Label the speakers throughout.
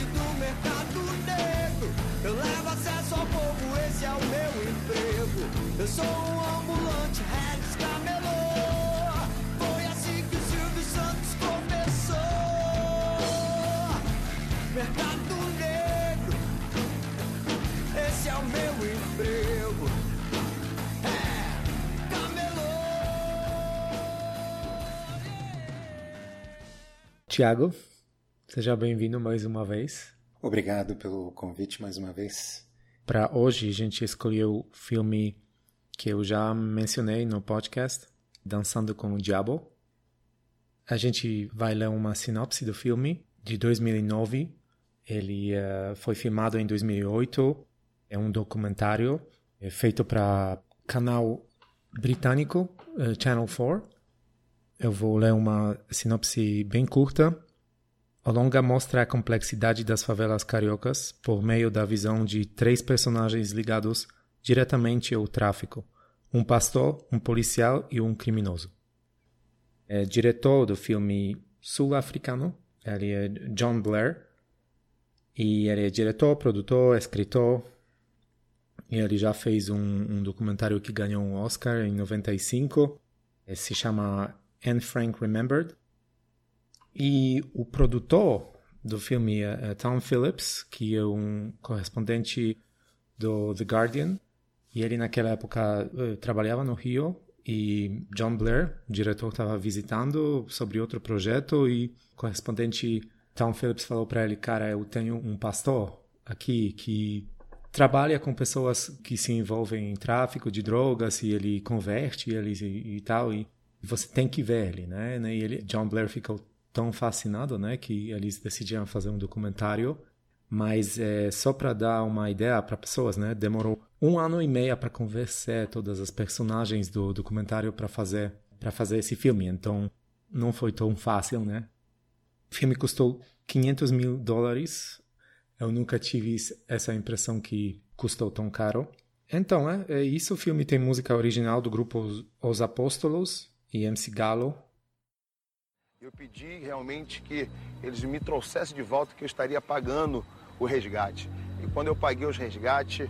Speaker 1: Hood do mercado negro. Eu levo acesso ao povo, esse é o meu emprego. Eu sou um ambulante, Regis Camelô. Foi assim que o Silvio Santos começou. Mercado negro, esse é o meu emprego. É, camelô.
Speaker 2: Tiago, seja bem-vindo mais uma vez.
Speaker 3: Obrigado pelo convite mais uma vez.
Speaker 2: Para hoje, a gente escolheu o filme que eu já mencionei no podcast, Dançando com o Diabo. A gente vai ler uma sinopse do filme de 2009. Ele uh, foi filmado em 2008. É um documentário é feito para canal britânico uh, Channel 4. Eu vou ler uma sinopse bem curta. O longa mostra a complexidade das favelas cariocas por meio da visão de três personagens ligados diretamente ao tráfico: um pastor, um policial e um criminoso. É diretor do filme sul-africano, ele é John Blair, e ele é diretor, produtor, escritor, e ele já fez um, um documentário que ganhou um Oscar em 95, se chama Anne Frank Remembered. E o produtor do filme é, é Tom Phillips, que é um correspondente do The Guardian. E ele, naquela época, uh, trabalhava no Rio. E John Blair, o diretor, estava visitando sobre outro projeto. E o correspondente Tom Phillips falou para ele: Cara, eu tenho um pastor aqui que trabalha com pessoas que se envolvem em tráfico de drogas. E ele converte eles e, e tal. E você tem que ver ele, né? E ele, John Blair ficou tão fascinado, né, que eles decidiram fazer um documentário. Mas é, só para dar uma ideia para pessoas, né, demorou um ano e meio para convencer todas as personagens do documentário para fazer para fazer esse filme. Então não foi tão fácil, né? O filme custou 500 mil dólares. Eu nunca tive essa impressão que custou tão caro. Então, é, é isso. O filme tem música original do grupo Os Apóstolos e MC Galo.
Speaker 4: Eu pedi realmente que eles me trouxessem de volta que eu estaria pagando o resgate. E quando eu paguei os resgates,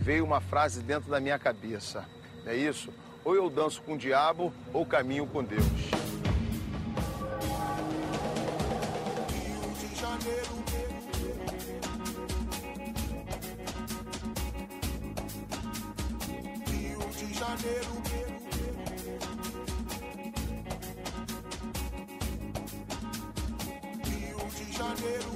Speaker 4: veio uma frase dentro da minha cabeça. É isso? Ou eu danço com o diabo ou caminho com Deus.
Speaker 5: Rio de Janeiro. Janeiro.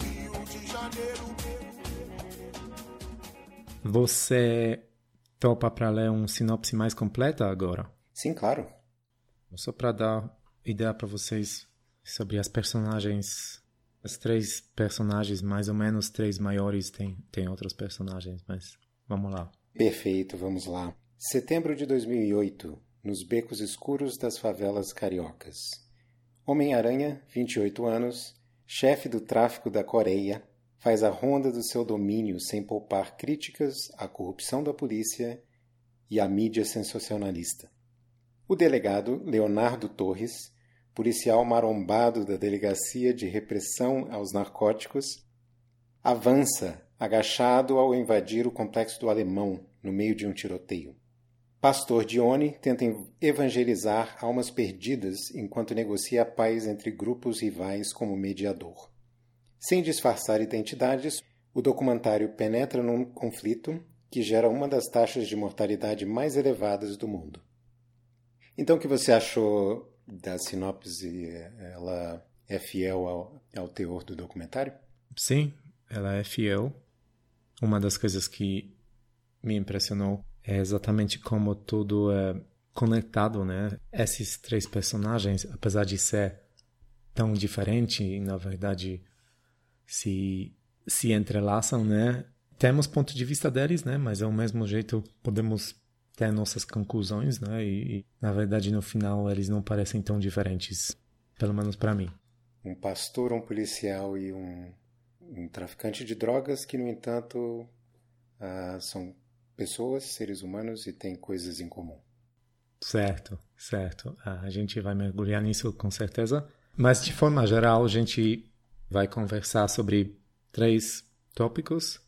Speaker 5: Rio de Janeiro.
Speaker 2: Você topa para ler um sinopse mais completa agora?
Speaker 3: Sim, claro.
Speaker 2: Só para dar ideia para vocês sobre as personagens, as três personagens, mais ou menos três maiores, tem, tem outros personagens, mas vamos lá.
Speaker 3: Perfeito, vamos lá. Setembro de 2008, nos becos escuros das favelas cariocas. Homem-Aranha, 28 anos, chefe do tráfico da Coreia, faz a ronda do seu domínio sem poupar críticas à corrupção da polícia e à mídia sensacionalista. O delegado Leonardo Torres, policial marombado da Delegacia de Repressão aos Narcóticos, avança agachado ao invadir o complexo do Alemão no meio de um tiroteio. Pastor Dione tenta evangelizar almas perdidas enquanto negocia a paz entre grupos rivais como mediador. Sem disfarçar identidades, o documentário penetra num conflito que gera uma das taxas de mortalidade mais elevadas do mundo. Então, o que você achou da sinopse? Ela é fiel ao, ao teor do documentário?
Speaker 2: Sim, ela é fiel. Uma das coisas que me impressionou é exatamente como tudo é conectado, né? Esses três personagens, apesar de ser tão diferente, na verdade se se entrelaçam, né? Temos ponto de vista deles, né? Mas ao mesmo jeito podemos ter nossas conclusões, né? E, e na verdade no final eles não parecem tão diferentes, pelo menos para mim.
Speaker 3: Um pastor, um policial e um, um traficante de drogas que, no entanto, uh, são pessoas, seres humanos e têm coisas em comum.
Speaker 2: Certo, certo. A gente vai mergulhar nisso com certeza. Mas, de forma geral, a gente vai conversar sobre três tópicos,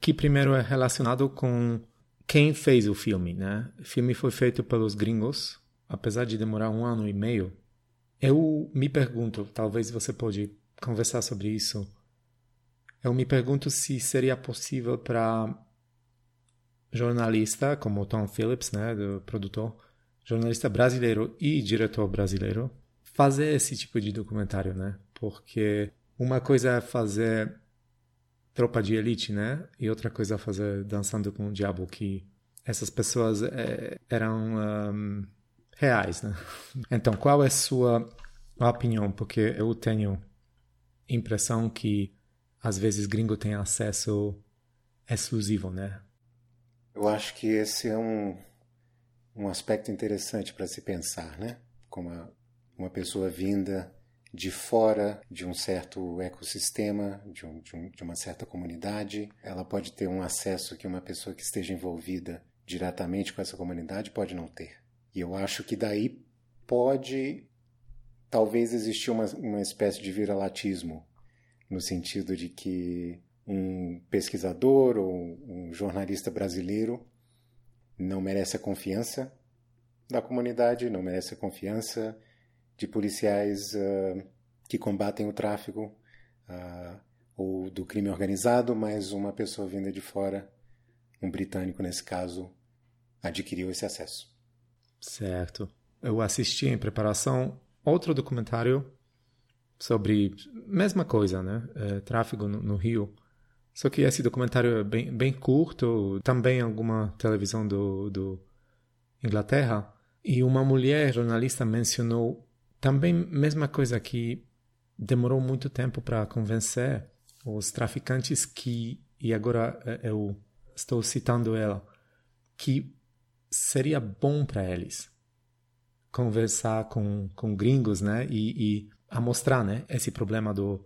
Speaker 2: que primeiro é relacionado com quem fez o filme, né? O filme foi feito pelos gringos, apesar de demorar um ano e meio. Eu me pergunto, talvez você pode conversar sobre isso. Eu me pergunto se seria possível para jornalista como Tom Phillips, né, do produtor, jornalista brasileiro e diretor brasileiro, fazer esse tipo de documentário, né? Porque uma coisa é fazer Tropa de Elite, né? E outra coisa é fazer Dançando com o Diabo, que essas pessoas é, eram um, reais, né? Então, qual é a sua opinião? Porque eu tenho impressão que às vezes gringo tem acesso exclusivo, né?
Speaker 3: Eu acho que esse é um, um aspecto interessante para se pensar, né? Como a uma pessoa vinda de fora de um certo ecossistema, de, um, de, um, de, uma certa comunidade, ela pode ter um acesso que uma pessoa que esteja envolvida diretamente com essa comunidade pode não ter. E eu acho que daí pode talvez existir uma, uma espécie de viralatismo, no sentido de que um pesquisador ou um jornalista brasileiro não merece a confiança da comunidade, não merece a confiança de policiais uh, que combatem o tráfico uh, ou do crime organizado, mas uma pessoa vinda de fora, um britânico nesse caso, adquiriu esse acesso.
Speaker 2: Certo. Eu assisti em preparação outro documentário sobre mesma coisa, né? É, tráfico no, no, Rio. Só que esse documentário é bem, bem curto, também alguma televisão do, do Inglaterra. E uma mulher jornalista mencionou também, mesma coisa que demorou muito tempo para convencer os traficantes que, e agora eh, eu estou citando ela, que seria bom para eles conversar com, com gringos, né, e, e a mostrar, né, esse problema do,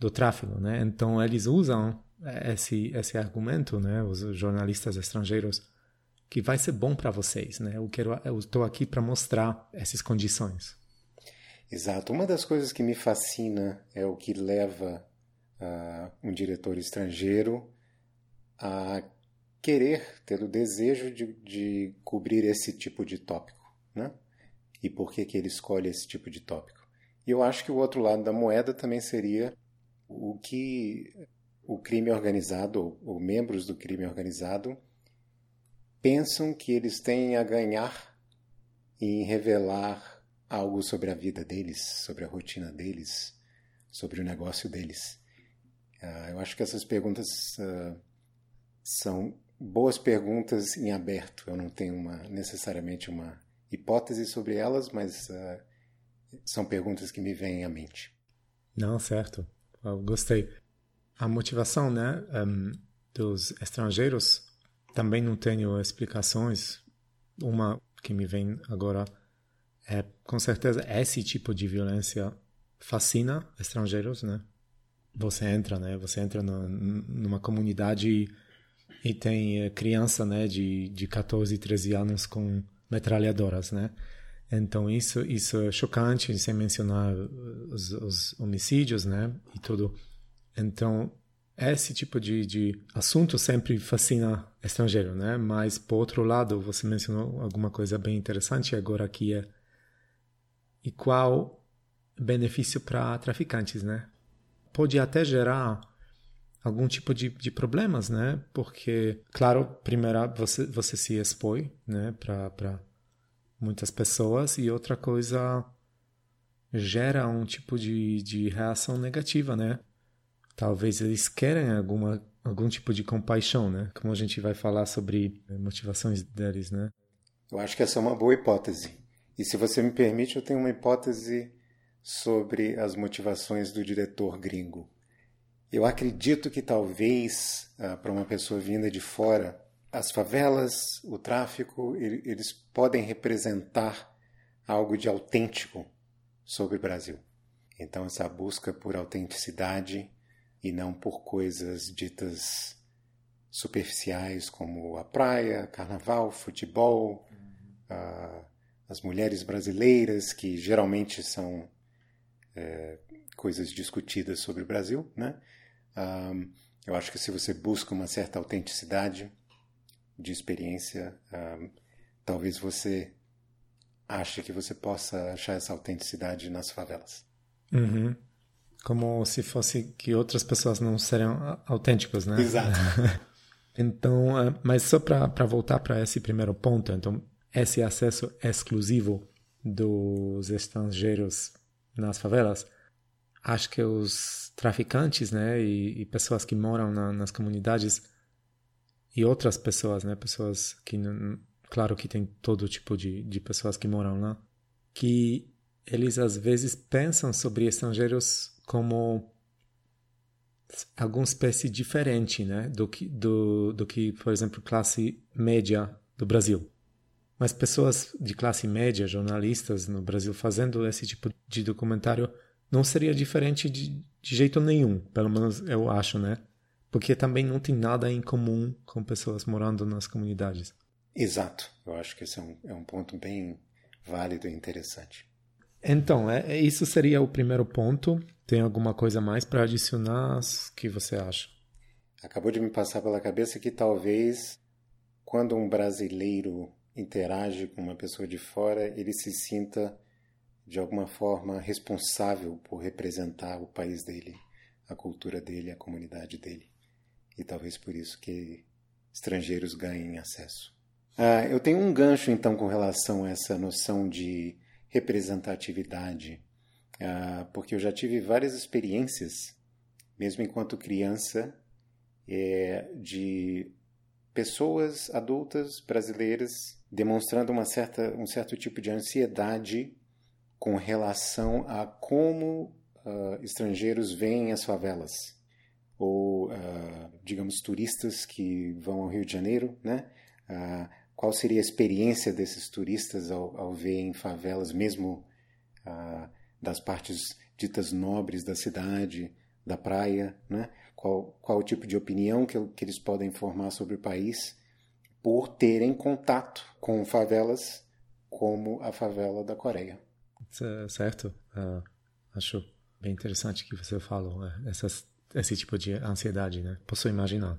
Speaker 2: do tráfico, né, então eles usam esse, esse argumento, né, os jornalistas estrangeiros, que vai ser bom para vocês, né, eu quero, eu estou aqui para mostrar essas condições.
Speaker 3: Exato. Uma das coisas que me fascina é o que leva uh, um diretor estrangeiro a querer, ter o desejo de, de cobrir esse tipo de tópico, né? E por que, que ele escolhe esse tipo de tópico. E eu acho que o outro lado da moeda também seria o que o crime organizado, ou, membros do crime organizado, pensam que eles têm a ganhar em revelar algo sobre a vida deles, sobre a rotina deles, sobre o negócio deles. Uh, eu acho que essas perguntas uh, são boas perguntas em aberto. Eu não tenho uma, necessariamente uma hipótese sobre elas, mas uh, são perguntas que me vêm à mente.
Speaker 2: Não, certo. Eu gostei. A motivação, né, um, dos estrangeiros também não tenho explicações. Uma que me vem agora é, com certeza, esse tipo de violência fascina estrangeiros, né? Você entra, né? Você entra no, numa comunidade e, tem é, criança, né? De, de 14, 13 anos com metralhadoras, né? Então isso isso é chocante, sem mencionar os, os homicídios, né? E tudo. Então esse tipo de, de assunto sempre fascina estrangeiro, né? Mas por outro lado, você mencionou alguma coisa bem interessante agora que é e qual benefício para traficantes, né? Pode até gerar algum tipo de, de problemas, né? Porque, claro, primeiro você, você se expõe, né, para muitas pessoas e outra coisa gera um tipo de, de reação negativa, né? Talvez eles querem alguma algum tipo de compaixão, né? Como a gente vai falar sobre motivações deles, né?
Speaker 3: Eu acho que essa é uma boa hipótese. E se você me permite, eu tenho uma hipótese sobre as motivações do diretor gringo. Eu acredito que talvez, ah, para uma pessoa vinda de fora, as favelas, o tráfico, eles podem representar algo de autêntico sobre o Brasil. Então, essa busca por autenticidade e não por coisas ditas superficiais como a praia, carnaval, futebol, uh, as mulheres brasileiras, que geralmente são é, coisas discutidas sobre o Brasil. Né? Um, eu acho que se você busca uma certa autenticidade de experiência, um, talvez você ache que você possa achar essa autenticidade nas favelas.
Speaker 2: Uhum. Como se fosse que outras pessoas não seriam autênticas, né?
Speaker 3: Exato.
Speaker 2: então, ah, mas só para voltar para esse primeiro ponto, então esse acesso exclusivo dos estrangeiros nas favelas, acho que os traficantes, né, e, e pessoas que moram na, nas comunidades e outras pessoas, né, pessoas que claro que tem todo tipo de, de pessoas que moram lá, que eles às vezes pensam sobre estrangeiros como alguma espécie diferente, né, do que do, do que, por exemplo, classe média do Brasil. Mas pessoas de classe média, jornalistas no Brasil fazendo esse tipo de documentário não seria diferente de, de jeito nenhum, pelo menos eu acho, né? Porque também não tem nada em comum com pessoas morando nas comunidades.
Speaker 3: Exato. Eu acho que esse é um, é um ponto bem válido e interessante.
Speaker 2: Então, é, é isso seria o primeiro ponto. Tem alguma coisa mais para adicionar? O que você acha?
Speaker 3: Acabou de me passar pela cabeça que talvez quando um brasileiro interage com uma pessoa de fora, ele se sinta de alguma forma responsável por representar o país dele, a cultura dele, a comunidade dele. E talvez por isso que estrangeiros ganhem acesso. Ah, eu tenho um gancho então com relação a essa noção de representatividade, ah, porque eu já tive várias experiências, mesmo enquanto criança, é, de pessoas adultas brasileiras demonstrando uma certa, um certo tipo de ansiedade com relação a como uh, estrangeiros veem as favelas ou uh, digamos turistas que vão ao Rio de Janeiro, né? Uh, qual seria a experiência desses turistas ao, ao verem favelas, mesmo das partes ditas nobres da cidade, da praia, né? Qual, qual o tipo de opinião que, que eles podem formar sobre o país por terem contato com favelas como a favela da Coreia.
Speaker 2: Certo. Uh, acho bem interessante que você falou né? Essas, esse tipo de ansiedade, né? Posso imaginar.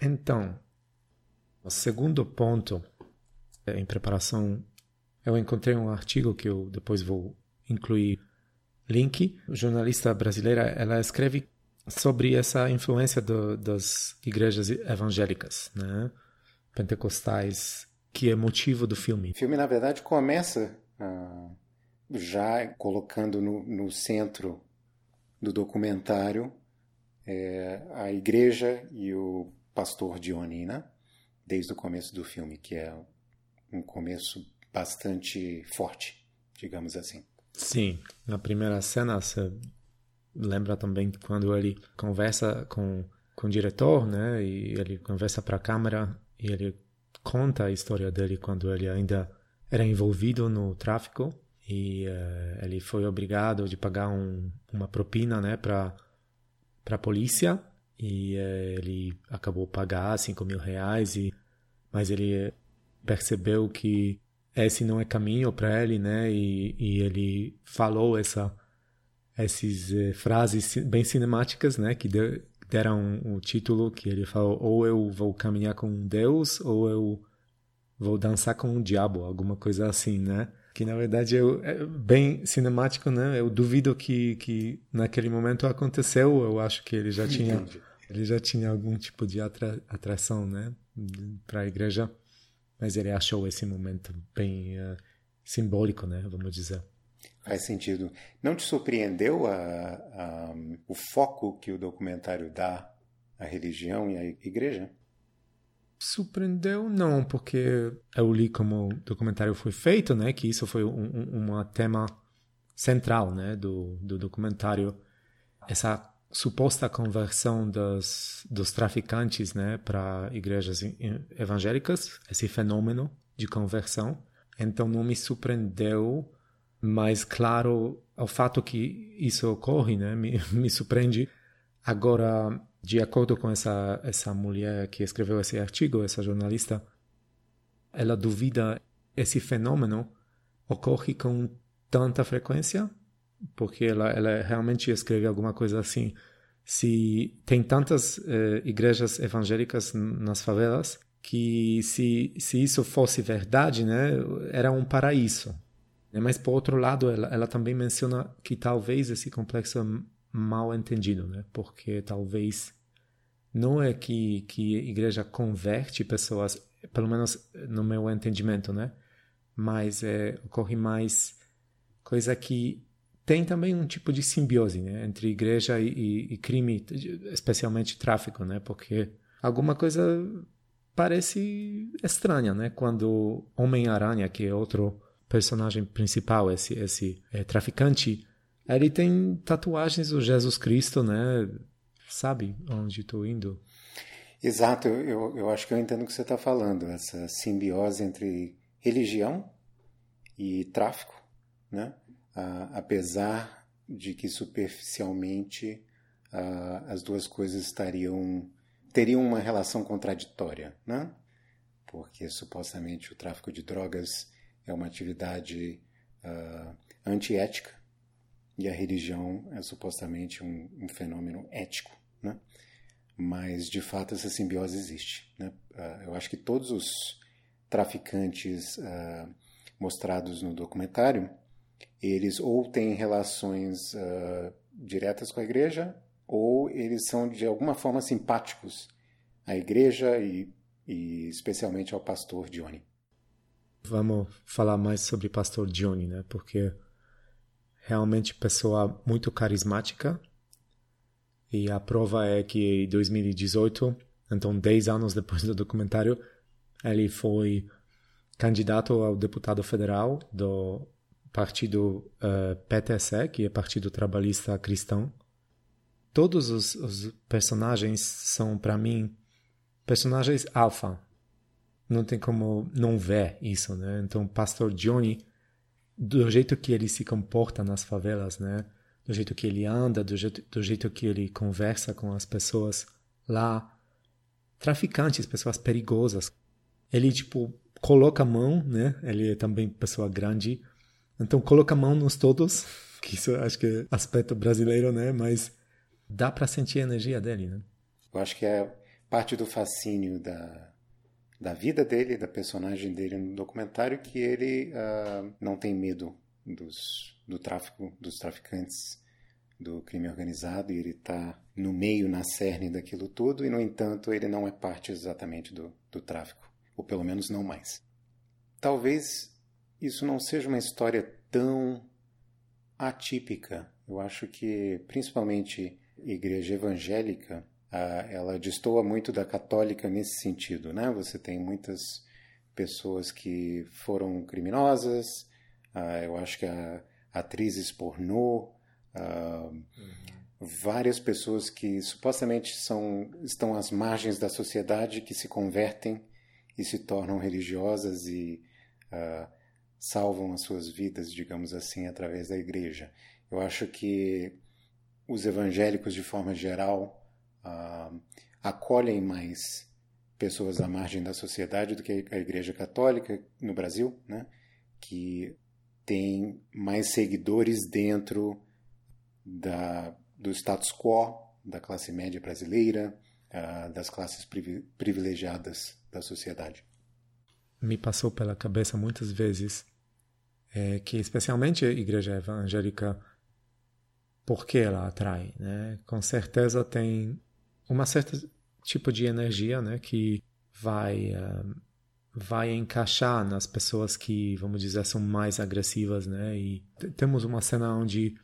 Speaker 2: Então, o segundo ponto, é, em preparação, eu encontrei um artigo que eu depois vou incluir link. Jornalista brasileira, ela escreve sobre essa influência do, das igrejas evangélicas, né? pentecostais, que é motivo do filme.
Speaker 3: O filme, na verdade, começa ah, já colocando no, no, centro do documentário é, a igreja e o pastor Dionina, desde o começo do filme, que é um começo bastante forte, digamos assim.
Speaker 2: Sim, na primeira cena você lembra também quando ele conversa com, com o diretor, né? E ele conversa para a câmera e ele conta a história dele quando ele ainda era envolvido no tráfico e uh, ele foi obrigado de pagar um, uma propina, né, para para a polícia e uh, ele acabou pagar cinco mil reais e mas ele percebeu que esse não é caminho para ele, né, e, e ele falou essa essas uh, frases bem cinemáticas, né, que deu, deram o título que ele falou ou eu vou caminhar com Deus ou eu vou dançar com o diabo, alguma coisa assim, né? Que na verdade é bem cinemático, né? Eu duvido que, que naquele momento aconteceu. Eu acho que ele já tinha ele já tinha algum tipo de atra, atração, né, para a igreja, mas ele achou esse momento bem uh, simbólico, né? Vamos dizer.
Speaker 3: Faz sentido. Não te surpreendeu a, a, o foco que o documentário dá à religião e à igreja?
Speaker 2: Surpreendeu não, porque eu li como o documentário foi feito, né, que isso foi um, um, um tema central, né, do, do documentário, essa suposta conversão dos, dos traficantes, né, para igrejas evangélicas, esse fenômeno de conversão. Então não me surpreendeu, mas claro, o fato que isso ocorre, né, me, me surpreende. Agora, de acordo com essa essa mulher que escreveu esse artigo, essa jornalista, ela duvida esse fenômeno ocorre com tanta frequência, porque ela ela realmente escreve alguma coisa assim. Se tem tantas eh, igrejas evangélicas nas favelas que se se isso fosse verdade, né, era um paraíso. Mas por outro lado, ela, ela também menciona que talvez esse complexo mal entendido, né? Porque talvez não é que que a igreja converte pessoas, pelo menos no meu entendimento, né? Mas é, ocorre mais coisa que tem também um tipo de simbiose, né? Entre igreja e, e, e crime, especialmente tráfico, né? Porque alguma coisa parece estranha, né? Quando Homem-Aranha, que é outro personagem principal, esse esse é, traficante, ele tem tatuagens do Jesus Cristo, né? Sabe onde estou indo?
Speaker 3: Exato, eu, eu acho que eu entendo o que você está falando, essa simbiose entre religião e tráfico, né? Ah, apesar de que superficialmente ah, as duas coisas estariam teriam uma relação contraditória, né? Porque supostamente o tráfico de drogas é uma atividade uh, antiética e a religião é supostamente um, um fenômeno ético, né? Mas de fato essa simbiose existe, né? Uh, eu acho que todos os traficantes uh, mostrados no documentário, eles ou têm relações diretas com a igreja ou eles são de alguma forma simpáticos à igreja e, e especialmente ao pastor Johnny.
Speaker 2: Vamos falar mais sobre pastor Johnny, né? Porque realmente pessoa muito carismática. E a prova é que em 2018, então 10 anos depois do documentário, ele foi candidato ao deputado federal do partido uh, que é Partido Trabalhista Cristão. Todos os, os personagens são, para mim, personagens alfa. Não tem como não ver isso, né? Então, Pastor Johnny do jeito que ele se comporta nas favelas, né? Do jeito que ele anda, do jeito, do jeito que ele conversa com as pessoas lá, traficantes, pessoas perigosas. Ele tipo coloca a mão, né? Ele é também pessoa grande, então coloca a mão nos todos, que isso acho que é aspecto brasileiro, né? Mas dá para sentir a energia dele, né?
Speaker 3: Eu acho que é parte do fascínio da da vida dele, da personagem dele no documentário, que ele uh, não tem medo dos, do tráfico, dos traficantes, do crime organizado, e ele está no meio, na cerne daquilo tudo, e no entanto ele não é parte exatamente do, do tráfico, ou pelo menos não mais. Talvez isso não seja uma história tão atípica. Eu acho que, principalmente, igreja evangélica ela destoa muito da católica nesse sentido, né? Você tem muitas pessoas que foram criminosas, eu acho que atrizes pornô, uhum. várias pessoas que supostamente são, estão às margens da sociedade que se convertem e se tornam religiosas e uh, salvam as suas vidas, digamos assim, através da igreja. Eu acho que os evangélicos, de forma geral, uh, acolhem mais pessoas à margem da sociedade do que a Igreja Católica no Brasil, né? que tem mais seguidores dentro da, do status quo da classe média brasileira, uh, das classes privilegiadas da sociedade.
Speaker 2: Me passou pela cabeça muitas vezes é, que, especialmente a igreja evangélica, por que ela atrai? Né? Com certeza tem uma certa tipo de energia, né, que vai uh, vai encaixar nas pessoas que, vamos dizer, são mais agressivas, né? E temos uma cena onde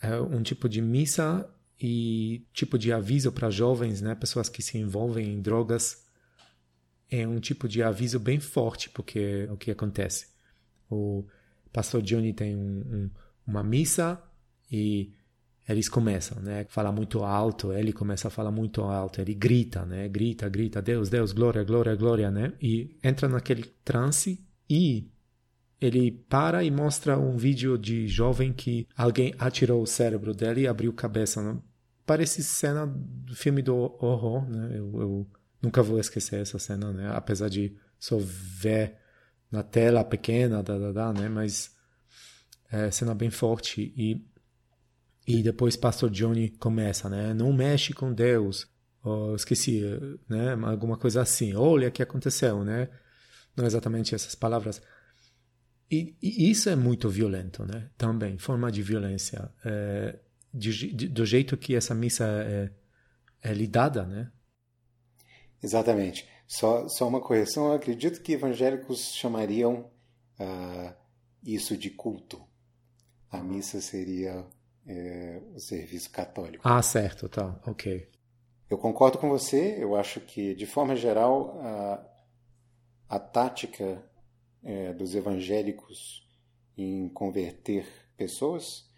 Speaker 2: é um tipo de missa e tipo de aviso para jovens, né, pessoas que se envolvem em drogas. é um tipo de aviso bem forte, porque o que acontece? O pastor Johnny tem um, um, uma missa e eles começam, né? Falar muito alto, ele começa a falar muito alto, ele grita, né? Grita, grita, Deus, Deus, glória, glória, glória, né? E entra naquele transe e ele para e mostra um vídeo de jovem que alguém atirou o cérebro dele e abriu a cabeça. Né? Parece cena do filme do horror, né? Eu, eu nunca vou esquecer essa cena, né? Apesar de só ver na tela pequena, da, da, da, né? Mas é cena bem forte e e depois Pastor Johnny começa, né? Não mexe com Deus. Oh, esqueci, né? Alguma coisa assim. Olha o que aconteceu, né? Não exatamente essas palavras. E, e, isso é muito violento, né? Também, forma de violência. É, de, de, do jeito que essa missa é, é lidada, né?
Speaker 3: Exatamente. Só, só uma correção. Eu acredito que evangélicos chamariam uh, isso de culto. A missa seria é, o serviço católico.
Speaker 2: Ah, certo, tá, ok.
Speaker 3: Eu concordo com você. Eu acho que, de forma geral, a, a tática é, dos evangélicos em converter pessoas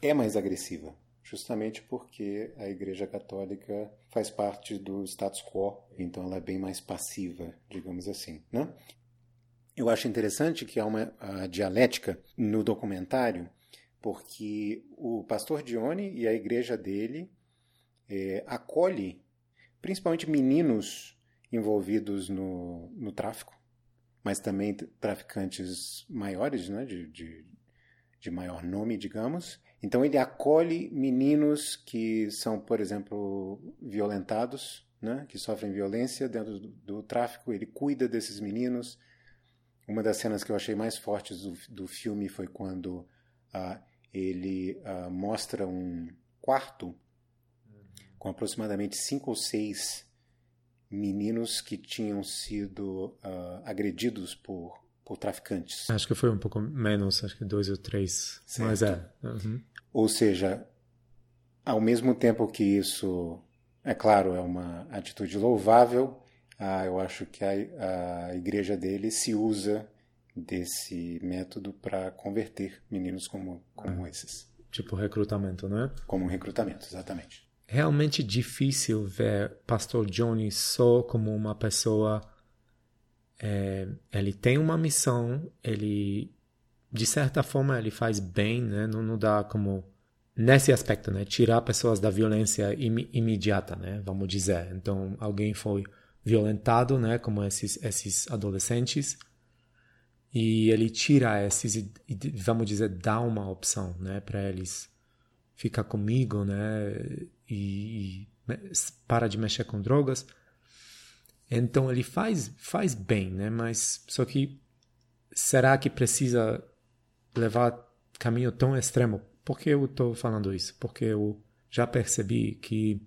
Speaker 3: é mais agressiva, justamente porque a Igreja Católica faz parte do status quo, então ela é bem mais passiva, digamos assim. Né? Eu acho interessante que há uma dialética no documentário, porque o pastor Dione e a igreja dele é, acolhe principalmente meninos envolvidos no, no tráfico, mas também traficantes maiores, né, de, de, de maior nome, digamos. Então ele acolhe meninos que são, por exemplo, violentados, né, que sofrem violência dentro do, do tráfico. Ele cuida desses meninos. Uma das cenas que eu achei mais fortes do, do filme foi quando ah, ele ah, mostra um quarto com aproximadamente cinco ou seis meninos que tinham sido uh, agredidos por, por traficantes.
Speaker 2: Acho que foi um pouco menos, acho que dois ou três. Certo. Mas é. Uhum.
Speaker 3: Ou seja, ao mesmo tempo que isso, é claro, é uma atitude louvável, uh, eu acho que a, a igreja dele se usa desse método para converter meninos como, como esses.
Speaker 2: Tipo recrutamento, não é?
Speaker 3: Como recrutamento, exatamente
Speaker 2: realmente difícil ver Pastor Johnny só como uma pessoa. É, ele tem uma missão, ele de certa forma ele faz bem, né? Não, não dá como nesse aspecto, né? Tirar pessoas da violência im imediata, né? Vamos dizer. Então alguém foi violentado, né? Como esses esses adolescentes e ele tira esses e, vamos dizer dá uma opção, né? Para eles ficar comigo, né? e, e para de mexer com drogas. Então ele faz faz bem, né? Mas só que será que precisa levar caminho tão extremo? Por que eu estou falando isso? Porque eu já percebi que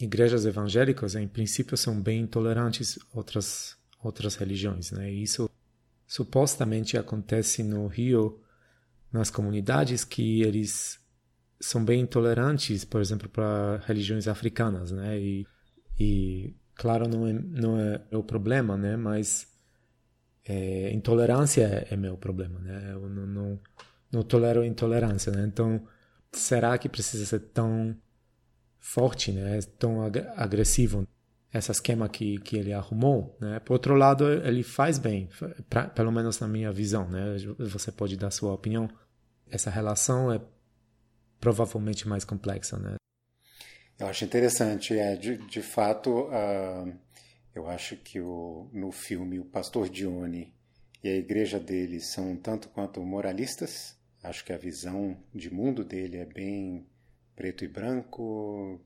Speaker 2: igrejas evangélicas, em princípio, são bem intolerantes outras outras religiões, né? E isso supostamente acontece no Rio nas comunidades que eles são bem intolerantes, por exemplo, para religiões africanas, né? E, e claro, não é, não é o problema, né? Mas é, intolerância é, é, meu problema, né? Eu não, não, não tolero intolerância, né? Então, será que precisa ser tão forte, né? Tão agressivo esse esquema que, que ele arrumou, né? Por outro lado, ele faz bem, pra, pelo menos na minha visão, né? Você pode dar sua opinião. Essa relação é provavelmente mais complexa, né?
Speaker 3: Eu acho interessante, é de, de fato, uh, eu acho que o, no filme o pastor Dione e a igreja dele são tanto quanto moralistas. Acho que a visão de mundo dele é bem preto e branco,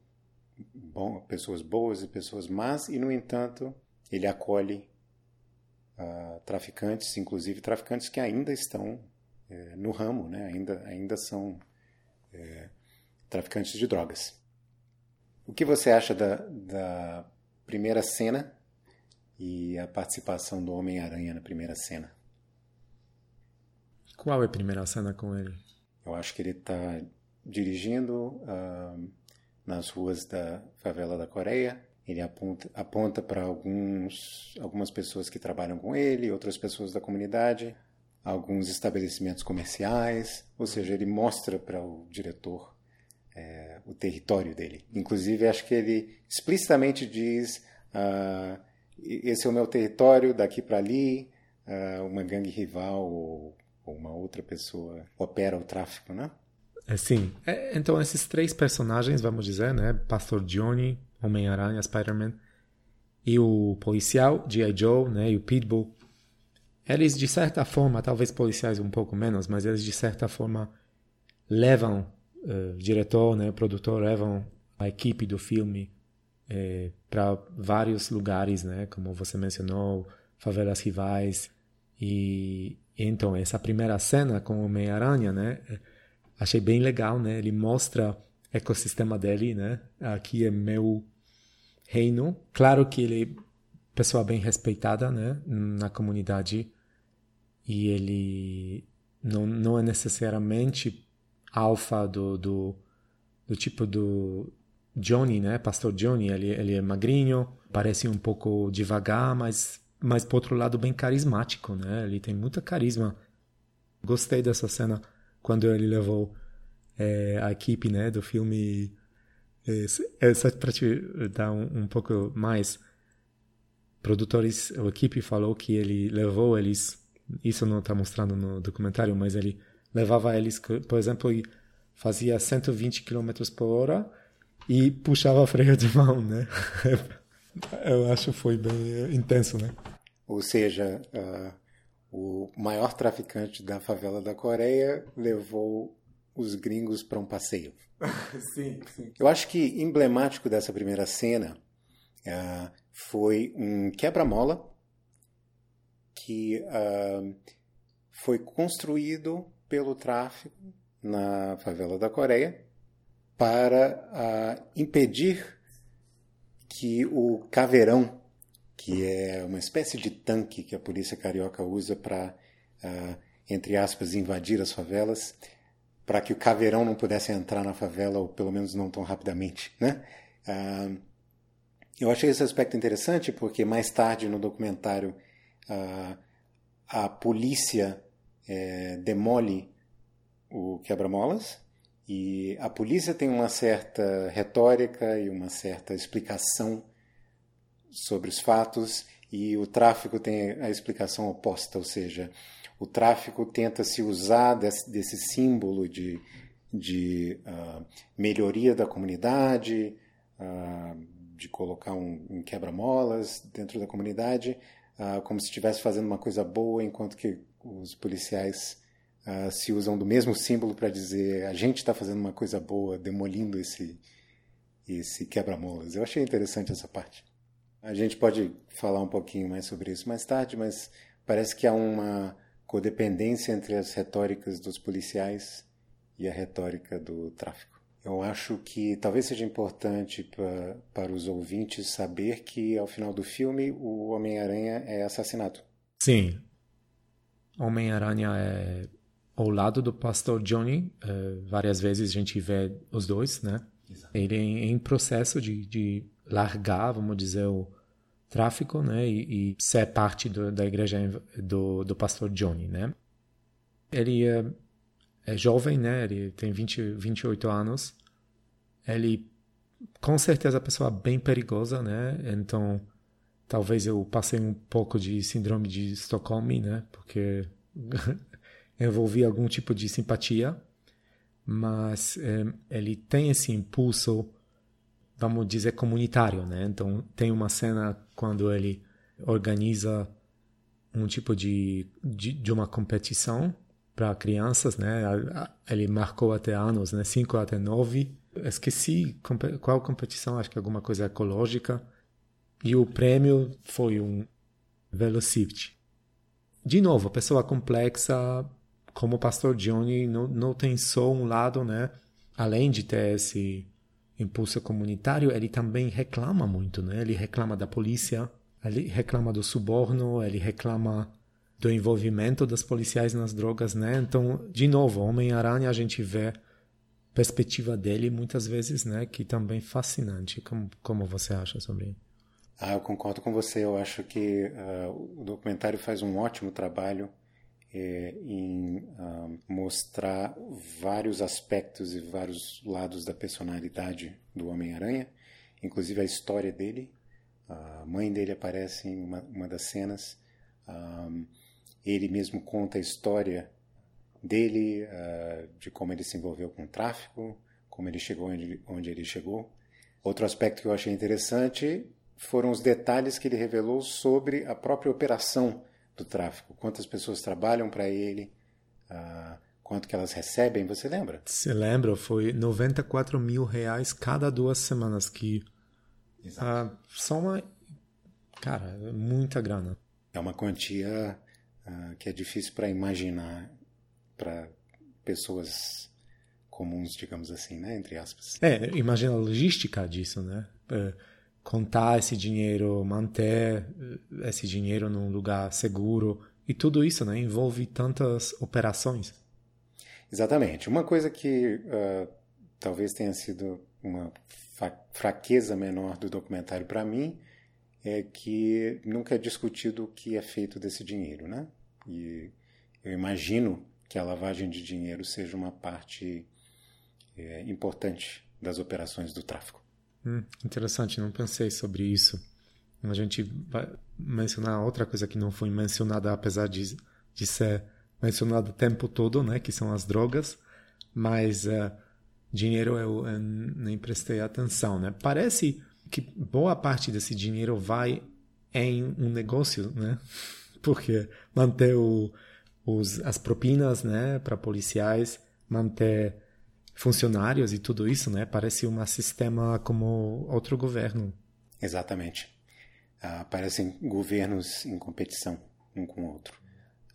Speaker 3: bom, pessoas boas e pessoas más, e no entanto ele acolhe uh, traficantes, inclusive traficantes que ainda estão uh, no ramo, né? ainda, ainda são é, traficantes de drogas. O que você acha da, da primeira cena e a participação do Homem-Aranha na primeira cena?
Speaker 2: Qual é a primeira cena com ele?
Speaker 3: Eu acho que ele está dirigindo uh, nas ruas da favela da Coreia. Ele aponta, aponta para alguns, algumas pessoas que trabalham com ele, outras pessoas da comunidade, alguns estabelecimentos comerciais, ou seja, ele mostra para o diretor é, o território dele. Inclusive, acho que ele explicitamente diz: ah, esse é o meu território, daqui para ali, ah, uma gangue rival ou, ou, uma outra pessoa opera o tráfico, né?
Speaker 2: É, sim. É, então, esses três personagens, vamos dizer, né? Pastor Johnny, Homem-Aranha, Spider-Man, e o policial, G.I. Joe, né? E o Pitbull. Eles, de certa forma, talvez policiais um pouco menos, mas eles, de certa forma, levam uh, diretor, né, produtor levam a equipe do filme é, para vários lugares, né, como você mencionou, favelas rivais e, então essa primeira cena com o Homem-Aranha, né, achei bem legal, né, ele mostra o ecossistema dele, né, aqui é meu reino, claro que ele é pessoa bem respeitada, né, na comunidade e ele não, não é necessariamente alfa do, do, do tipo do Johnny, né? Pastor Johnny, ele, ele é magrinho, parece um pouco devagar, mas, mas por outro lado bem carismático, né? Ele tem muita carisma. Gostei dessa cena quando ele levou é, a equipe, né, do filme. É, é só para te dar um, um pouco mais. Produtores, a equipe falou que ele levou eles. Isso não está mostrando no documentário, mas ele levava eles, por exemplo, e fazia 120 km por hora e puxava freio de mão, né? Eu acho que foi bem intenso, né?
Speaker 3: Ou seja, uh, o maior traficante da favela da Coreia levou os gringos para um passeio.
Speaker 2: sim, sim.
Speaker 3: Eu acho que emblemático dessa primeira cena uh, foi um quebra-mola que uh, foi construído pelo tráfico na favela da Coreia para uh, impedir que o caveirão, que é uma espécie de tanque que a polícia carioca usa para, uh, entre aspas, invadir as favelas, para que o caveirão não pudesse entrar na favela, ou pelo menos não tão rapidamente. Né? Uh, eu achei esse aspecto interessante porque mais tarde no documentário a polícia é, demole o quebra-molas e a polícia tem uma certa retórica e uma certa explicação sobre os fatos e o tráfico tem a explicação oposta, ou seja, o tráfico tenta se usar desse, desse símbolo de, de uh, melhoria da comunidade, uh, de colocar um, um quebra-molas dentro da comunidade, uh, como se estivesse fazendo uma coisa boa, enquanto que os policiais se usam do mesmo símbolo para dizer a gente está fazendo uma coisa boa, demolindo esse, esse quebra-molas. Eu achei interessante essa parte. A gente pode falar um pouquinho mais sobre isso mais tarde, mas parece que há uma codependência entre as retóricas dos policiais e a retórica do tráfico. Eu acho que talvez seja importante pra, para os ouvintes saber que ao final do filme o Homem-Aranha é assassinado.
Speaker 2: Sim, Homem-Aranha é ao lado do pastor Johnny. Uh, várias vezes a gente vê os dois, né? Exato. Ele é em processo de, de largar, vamos dizer, o tráfico, né? E, e ser parte do, da igreja do, do pastor Johnny, né? Ele é, é jovem, né? Ele tem 20, 28 anos. Ele, com certeza, é uma pessoa bem perigosa, né? Então talvez eu passei um pouco de síndrome de Estocolmo, né? Porque envolvi algum tipo de simpatia, mas é, ele tem esse impulso, vamos dizer, comunitário, né? Então tem uma cena quando ele organiza um tipo de, de, de uma competição para crianças, né? Ele marcou até anos, né? Cinco até nove. Esqueci qual competição, acho que alguma coisa ecológica e o prêmio foi um Velocity. De novo, pessoa complexa, como o pastor Johnny, não, não tem só um lado, né? Além de ter esse impulso comunitário, ele também reclama muito, né? Ele reclama da polícia, ele reclama do suborno, ele reclama do envolvimento dos policiais nas drogas, né? Então, de novo, Homem-Aranha a gente vê perspectiva dele muitas vezes, né, que também fascinante. Como, como você acha sobre?
Speaker 3: Ah, eu concordo com você. Eu acho que uh, o documentário faz um ótimo trabalho é, em uh, mostrar vários aspectos e vários lados da personalidade do Homem-Aranha, inclusive a história dele. A mãe dele aparece em uma, uma das cenas. Um, ele mesmo conta a história dele, uh, de como ele se envolveu com o tráfico, como ele chegou onde, onde ele chegou. Outro aspecto que eu achei interessante foram os detalhes que ele revelou sobre a própria operação do tráfico. Quantas pessoas trabalham para ele, uh, quanto que elas recebem, você lembra?
Speaker 2: Se lembra, foi 94 mil reais cada duas semanas que... Uh, só uma... Cara, muita grana.
Speaker 3: É uma quantia uh, que é difícil para imaginar para pessoas comuns, digamos assim, né? Entre aspas.
Speaker 2: É, imagina a logística disso, né? É, contar esse dinheiro, manter eh, esse dinheiro num lugar seguro e tudo isso, né? Envolve tantas operações.
Speaker 3: Exatamente. Uma coisa que uh, talvez tenha sido uma fraqueza menor do documentário para mim é que nunca é discutido o que é feito desse dinheiro, né? E eu imagino que a lavagem de dinheiro seja uma parte é, importante das operações do tráfico.
Speaker 2: Hum, interessante, não pensei sobre isso. A gente vai mencionar outra coisa que não foi mencionada, apesar de, de ser mencionada o tempo todo, né, que são as drogas, mas uh, dinheiro eu, eu nem prestei atenção, né? Parece que boa parte desse dinheiro vai em um negócio, né? Porque manter o, os, as propinas, né, para policiais, manter funcionários e tudo isso, né? Parece um sistema como outro governo.
Speaker 3: Exatamente. Uh, parecem governos em competição um com o outro.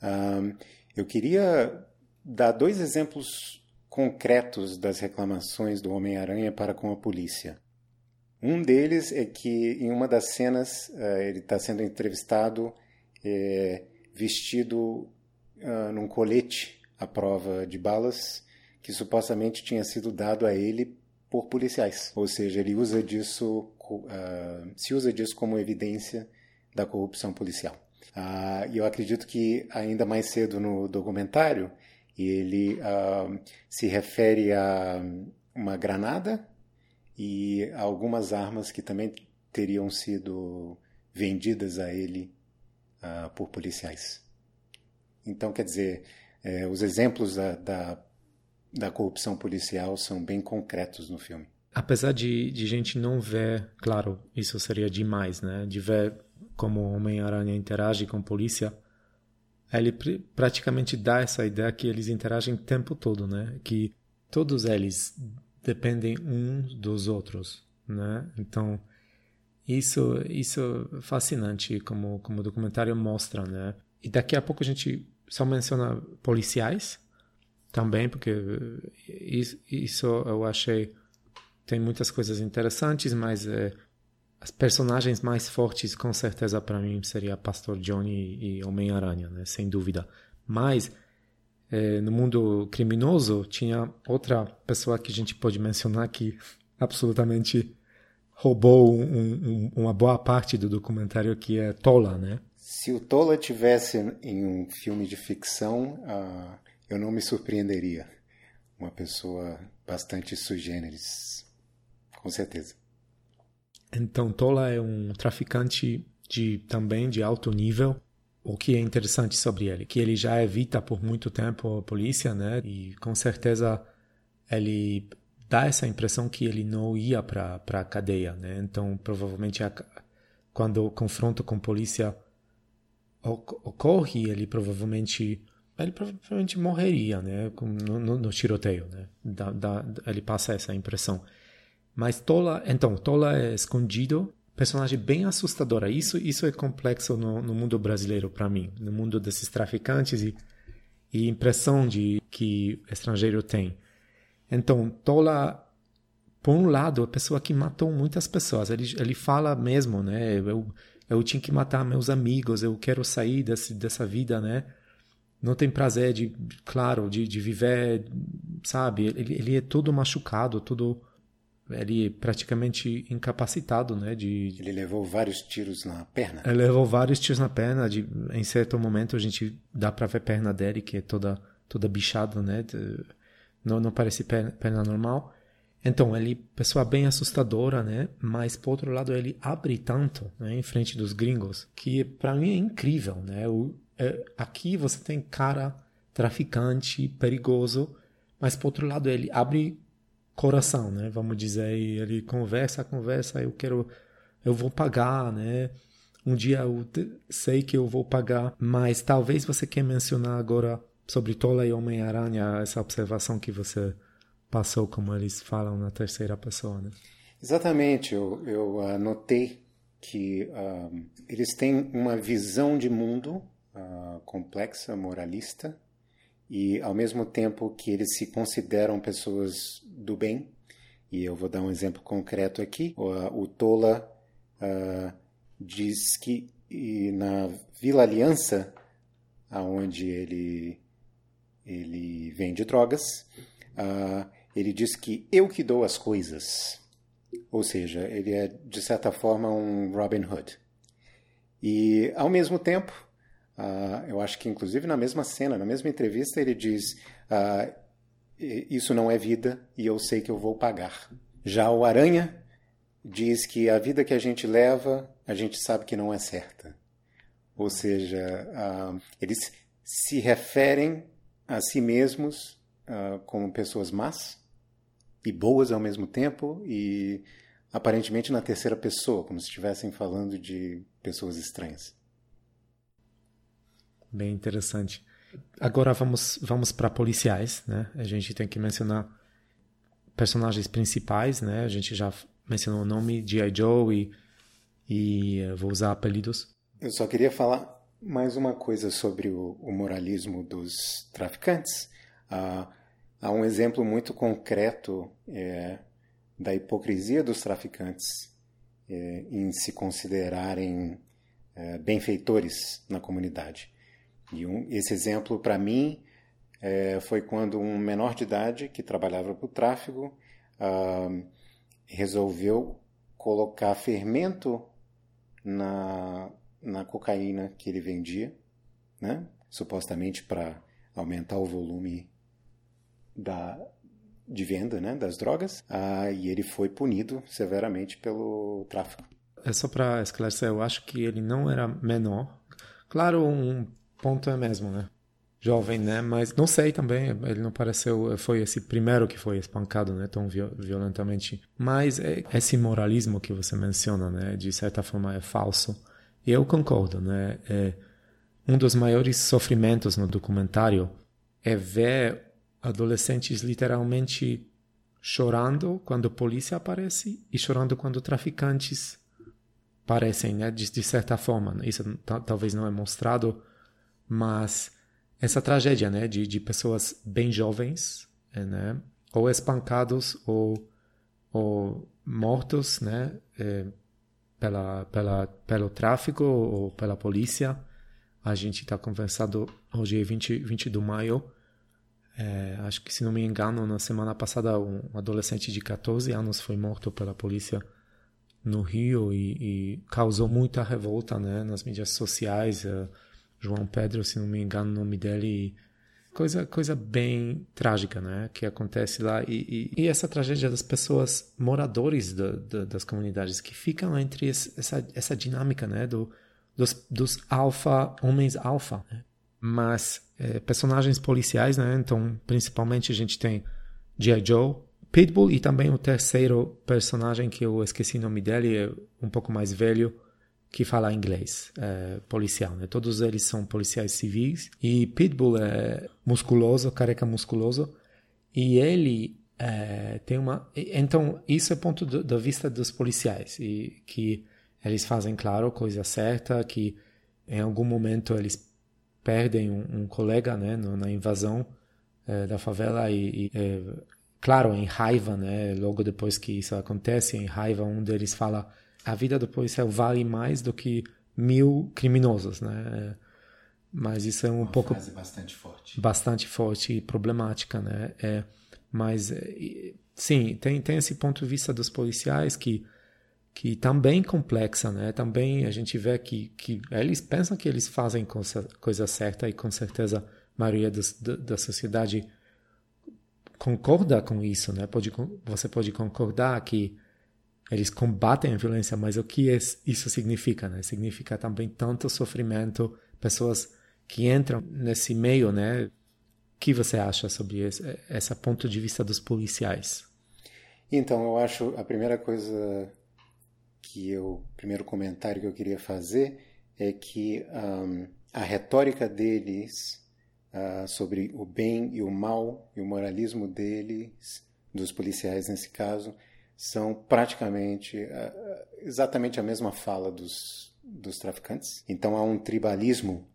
Speaker 3: Uh, eu queria dar dois exemplos concretos das reclamações do Homem-Aranha para com a polícia. Um deles é que em uma das cenas uh, ele está sendo entrevistado é, vestido num colete à prova de balas que supostamente tinha sido dado a ele por policiais. Ou seja, ele usa disso, uh, se usa disso como evidência da corrupção policial. Uh, e eu acredito que ainda mais cedo no documentário ele uh, se refere a uma granada e a algumas armas que também teriam sido vendidas a ele por policiais. Então, quer dizer, eh, os exemplos da, da da corrupção policial são bem concretos no filme.
Speaker 2: Apesar de, de gente não ver, claro, isso seria demais, né? De ver como o Homem-Aranha interage com a polícia, ele pr praticamente dá essa ideia que eles interagem o tempo todo, né? Que todos eles dependem uns dos outros, né? Então, isso isso é fascinante como como o documentário mostra, né? E daqui a pouco a gente só menciona policiais, também, porque isso, eu achei tem muitas coisas interessantes, mas é, as personagens mais fortes, com certeza, para mim, seria Pastor Johnny e Homem-Aranha, né? sem dúvida. Mas é, no mundo criminoso tinha outra pessoa que a gente pode mencionar que absolutamente roubou um, um, uma boa parte do documentário, que é Tola, né?
Speaker 3: Se o Tola tivesse em um filme de ficção, uh, eu não me surpreenderia. Uma pessoa bastante sui generis, com certeza.
Speaker 2: Então, Tola é um traficante de também de alto nível. O que é interessante sobre ele, que ele já evita por muito tempo a polícia, né? E com certeza ele dá essa impressão que ele não ia para a cadeia, né? Então, provavelmente quando o confronto com a polícia ocorre, ele provavelmente ele provavelmente morreria, né, no, no, no tiroteio, né, da, da, ele passa essa impressão. Mas Tola, então, Tola é escondido, personagem bem assustadora. Isso, isso é complexo no, no mundo brasileiro para mim, no mundo desses traficantes e, e impressão de que estrangeiro tem. Então, Tola, por um lado, é a pessoa que matou muitas pessoas. Ele, ele fala mesmo, né, eu, eu tinha que matar meus amigos, eu quero sair desse, dessa vida, né, não tem prazer de, claro, de, de viver, sabe? Ele, ele é todo machucado, todo ele é praticamente incapacitado, né? De,
Speaker 3: ele levou vários tiros na perna.
Speaker 2: Ele levou vários tiros na perna. De, em certo momento a gente dá para ver a perna dele que é toda toda bichada, né? De, não não parece perna, perna normal. Então ele pessoa bem assustadora, né? Mas por outro lado ele abre tanto, né? Em frente dos gringos que para mim é incrível, né? O, é, aqui você tem cara traficante, perigoso, mas por outro lado ele abre coração, né? Vamos dizer, ele conversa, conversa, eu quero, eu vou pagar, né? Um dia eu sei que eu vou pagar, mas talvez você quer mencionar agora sobre Tola e Homem-Aranha, essa observação que você passou, como eles falam na terceira pessoa, né?
Speaker 3: Exatamente, eu, eu uh, notei que uh, eles têm uma visão de mundo uh, complexa, moralista, e ao mesmo tempo que eles se consideram pessoas do bem, e eu vou dar um exemplo concreto aqui, o, o Tola uh, diz que na Vila Aliança, aonde ele ele vende drogas, uh, ele diz que eu que dou as coisas, ou seja, ele é de certa forma um Robin Hood. E ao mesmo tempo Uh, eu acho que, inclusive, na mesma cena, na mesma entrevista, ele diz: uh, Isso não é vida e eu sei que eu vou pagar. Já o Aranha diz que a vida que a gente leva, a gente sabe que não é certa. Ou seja, uh, eles se referem a si mesmos como pessoas más e boas ao mesmo tempo e aparentemente na terceira pessoa, como se estivessem falando de pessoas estranhas
Speaker 2: bem interessante. Agora vamos vamos para policiais, né? A gente tem que mencionar personagens principais, né? A gente já mencionou o nome G.I. Joe e, e uh, vou usar apelidos.
Speaker 3: Eu só queria falar mais uma coisa sobre o, o moralismo dos traficantes. Uh, há um exemplo muito concreto é, da hipocrisia dos traficantes é, em se considerarem é, benfeitores na comunidade. E um, esse exemplo, para mim, é, foi quando um menor de idade que trabalhava para o tráfego ah, resolveu colocar fermento na, na cocaína que ele vendia, né? supostamente para aumentar o volume da, de venda né, das drogas, ah, e ele foi punido severamente pelo tráfico.
Speaker 2: É só para esclarecer, eu acho que ele não era menor. Claro, um ponto é mesmo, né? Jovem, né? Mas não sei também, ele não pareceu, foi esse primeiro que foi espancado, né? Tão violentamente. Mas é esse moralismo que você menciona, né? De certa forma é falso. E eu concordo, né? É, um dos maiores sofrimentos no documentário é ver adolescentes literalmente chorando quando a polícia aparece e chorando quando traficantes aparecem, né? De, de certa forma. Isso talvez não é mostrado mas essa tragédia, né, de, de pessoas bem jovens, né, ou espancados ou, ou mortos, né, é, pela, pela, pelo tráfico ou pela polícia. A gente está conversando hoje é 20, 20 de maio. É, acho que, se não me engano, na semana passada, um adolescente de 14 anos foi morto pela polícia no Rio e, e causou muita revolta né, nas mídias sociais. É, João Pedro, se não me engano o nome dele. Coisa, coisa bem trágica, né? Que acontece lá. E, e, e essa tragédia das pessoas, moradores do, do, das comunidades, que ficam entre essa, essa dinâmica, né? Do, dos, dos alfa, homens alfa. Né? Mas é, personagens policiais, né? Então, principalmente a gente tem G.I. Joe, Pitbull e também o terceiro personagem que eu esqueci o nome dele, é um pouco mais velho, que fala inglês, é, policial, né? Todos eles são policiais civis e Pitbull é musculoso, careca musculoso e ele é, tem uma, então isso é ponto da vista dos policiais e que eles fazem claro coisa certa, que em algum momento eles perdem um, um colega, né, na invasão é, da favela e, e é, claro em raiva, né, logo depois que isso acontece, em raiva um deles fala a vida do policial vale mais do que mil criminosos, né? mas isso é um
Speaker 3: Uma
Speaker 2: pouco
Speaker 3: bastante forte.
Speaker 2: bastante forte e problemática, né? É, mas é, sim, tem tem esse ponto de vista dos policiais que que também complexa, né? Também a gente vê que que eles pensam que eles fazem coisa, coisa certa e com certeza a maioria dos, da, da sociedade concorda com isso, né? Pode você pode concordar que eles combatem a violência, mas o que isso significa, né? Significa também tanto sofrimento, pessoas que entram nesse meio, né? O que você acha sobre esse, esse ponto de vista dos policiais?
Speaker 3: Então, eu acho a primeira coisa que eu, primeiro comentário que eu queria fazer é que um, a retórica deles uh, sobre o bem e o mal e o moralismo deles, dos policiais nesse caso, são praticamente uh, exatamente a mesma fala dos, dos traficantes. Então há um tribalismo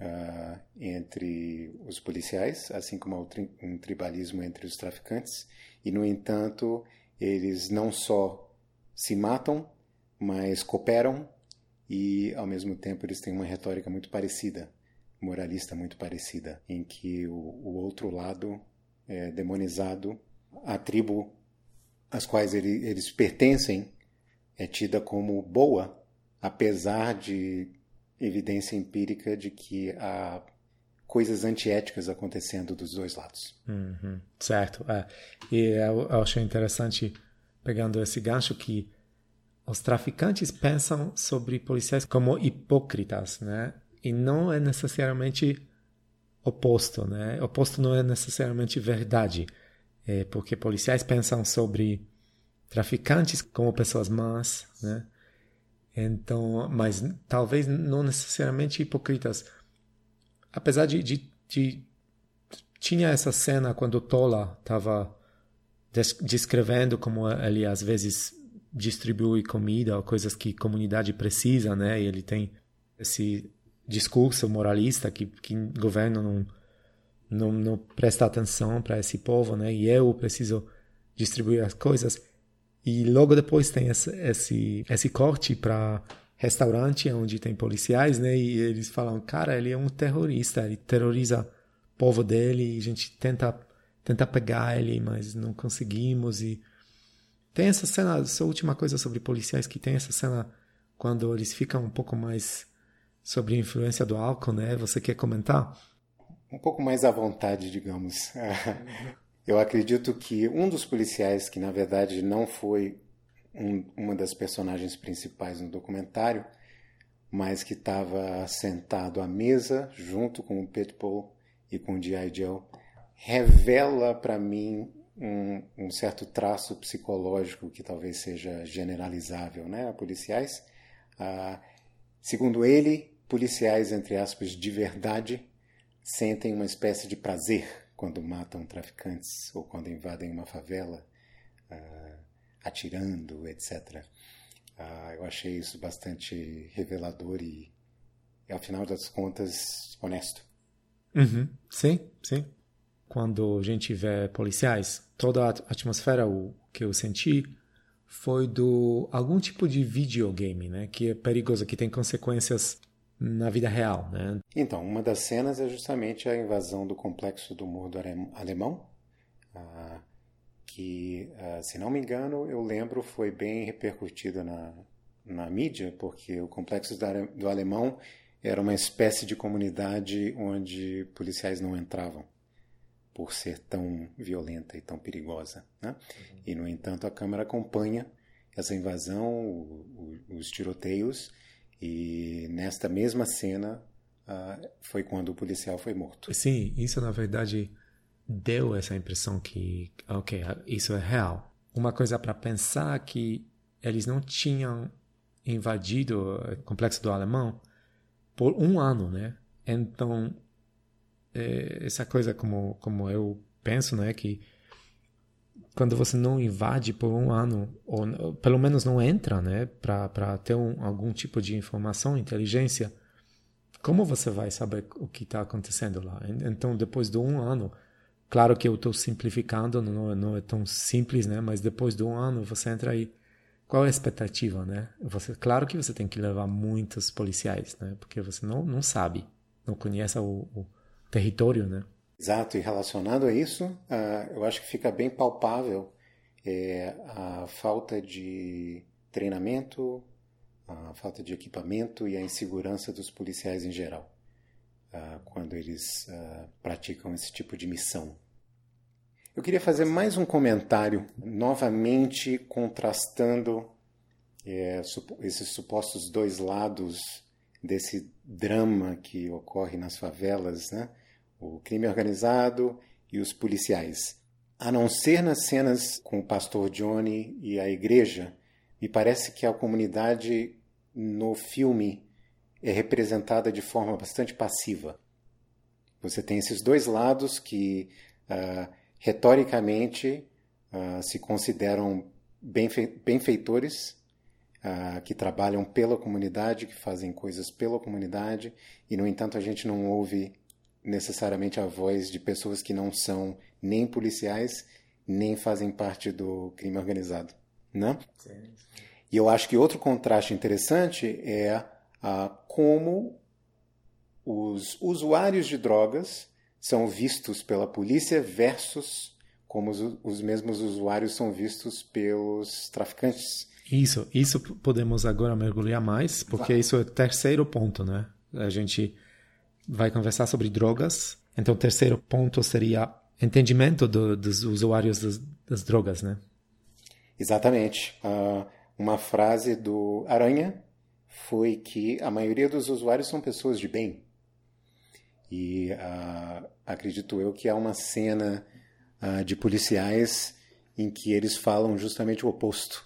Speaker 3: uh, entre os policiais, assim como há um tribalismo entre os traficantes, e no entanto eles não só se matam, mas cooperam e ao mesmo tempo eles têm uma retórica muito parecida moralista muito parecida, em que o, o outro lado é demonizado, a tribo às quais ele, eles pertencem é tida como boa, apesar de evidência empírica de que há coisas antiéticas acontecendo dos dois lados.
Speaker 2: Uhum, certo. É. E eu, eu achei interessante, pegando esse gancho, que os traficantes pensam sobre policiais como hipócritas, né? e não é necessariamente oposto, né? Oposto não é necessariamente verdade, é porque policiais pensam sobre traficantes como pessoas más, né? Então, mas talvez não necessariamente hipocritas. Apesar de, de, de tinha essa cena quando Tola estava descrevendo como ele às vezes distribui comida ou coisas que comunidade precisa, né? E ele tem esse discurso moralista que, que governo não, não, não presta atenção para esse povo, né? E eu preciso distribuir as coisas. E logo depois tem esse, esse, esse corte para restaurante onde tem policiais, né? E eles falam, cara, ele é um terrorista, ele terroriza o povo dele e a gente tenta, tenta pegar ele, mas não conseguimos. E tem essa cena, essa última coisa sobre policiais, que tem essa cena quando eles ficam um pouco mais sobre a influência do álcool, né? Você quer comentar?
Speaker 3: Um pouco mais à vontade, digamos. Eu acredito que um dos policiais, que na verdade não foi um, uma das personagens principais no documentário, mas que estava sentado à mesa junto com o Pitbull e com o G.I. Joe, revela para mim um, um, certo traço psicológico que talvez seja generalizável né, a policiais. Ah, segundo ele, policiais, entre aspas, de verdade, sentem uma espécie de prazer quando matam traficantes ou quando invadem uma favela, uh, atirando, etc. Uh, ah, eu achei isso bastante revelador e, ao final das contas, honesto.
Speaker 2: Uhum. Sim, sim. Quando a gente vê policiais, toda a atmosfera o que eu senti foi do algum tipo de videogame, né, que é perigoso, que tem consequências na vida real, né?
Speaker 3: Então, uma das cenas é justamente a invasão do complexo do Muro do Alemão, ah, que, ah, se não me engano, eu lembro foi bem repercutida na, na mídia, porque o complexo do Alemão era uma espécie de comunidade onde policiais não entravam por ser tão violenta e tão perigosa. Né? Uhum. E, no entanto, a Câmara acompanha essa invasão, os tiroteios, e nesta mesma cena uh, foi quando o policial foi morto.
Speaker 2: Sim, isso na verdade deu essa impressão que, ok, isso é real. Uma coisa para pensar que eles não tinham invadido o complexo do Alemão por um ano, né? Então, é, essa coisa como, como eu penso, né, que quando você não invade por um ano, ou pelo menos não entra, né, para ter um, algum tipo de informação, inteligência, como você vai saber o que está acontecendo lá? Então, depois de um ano, claro que eu estou simplificando, não, não, é tão simples, né, mas depois de um ano você entra aí. Qual é a expectativa, né? Você, claro que você tem que levar muitos policiais, né, porque você não, não sabe não conhece o, o território, né?
Speaker 3: Exato, e relacionado a isso, uh, eu acho que fica bem palpável é, a falta de treinamento, a falta de equipamento e a insegurança dos policiais em geral, uh, quando eles uh, praticam esse tipo de missão. Eu queria fazer mais um comentário, novamente contrastando é, esses supostos dois lados desse drama que ocorre nas favelas, né? O crime organizado e os policiais. A não ser nas cenas com o pastor Johnny e a igreja, me parece que a comunidade no filme é representada de forma bastante passiva. Você tem esses dois lados que, uh, retoricamente, uh, se consideram benfeitores, uh, que trabalham pela comunidade, que fazem coisas pela comunidade, e, no entanto, a gente não ouve necessariamente a voz de pessoas que não são nem policiais, nem fazem parte do crime organizado, né? Sim. E eu acho que outro contraste interessante é ah, como os usuários de drogas são vistos pela polícia versus como os, os mesmos usuários são vistos pelos traficantes.
Speaker 2: Isso, isso podemos agora mergulhar mais, porque Vai. isso é o terceiro ponto, né? A gente vai conversar sobre drogas. Então, o terceiro ponto seria entendimento do, dos usuários das, das, drogas, né?
Speaker 3: Exatamente. Uh, uma frase do Aranha foi que a maioria dos usuários são pessoas de bem. E uh, acredito eu que há uma cena uh, de policiais em que eles falam justamente o oposto.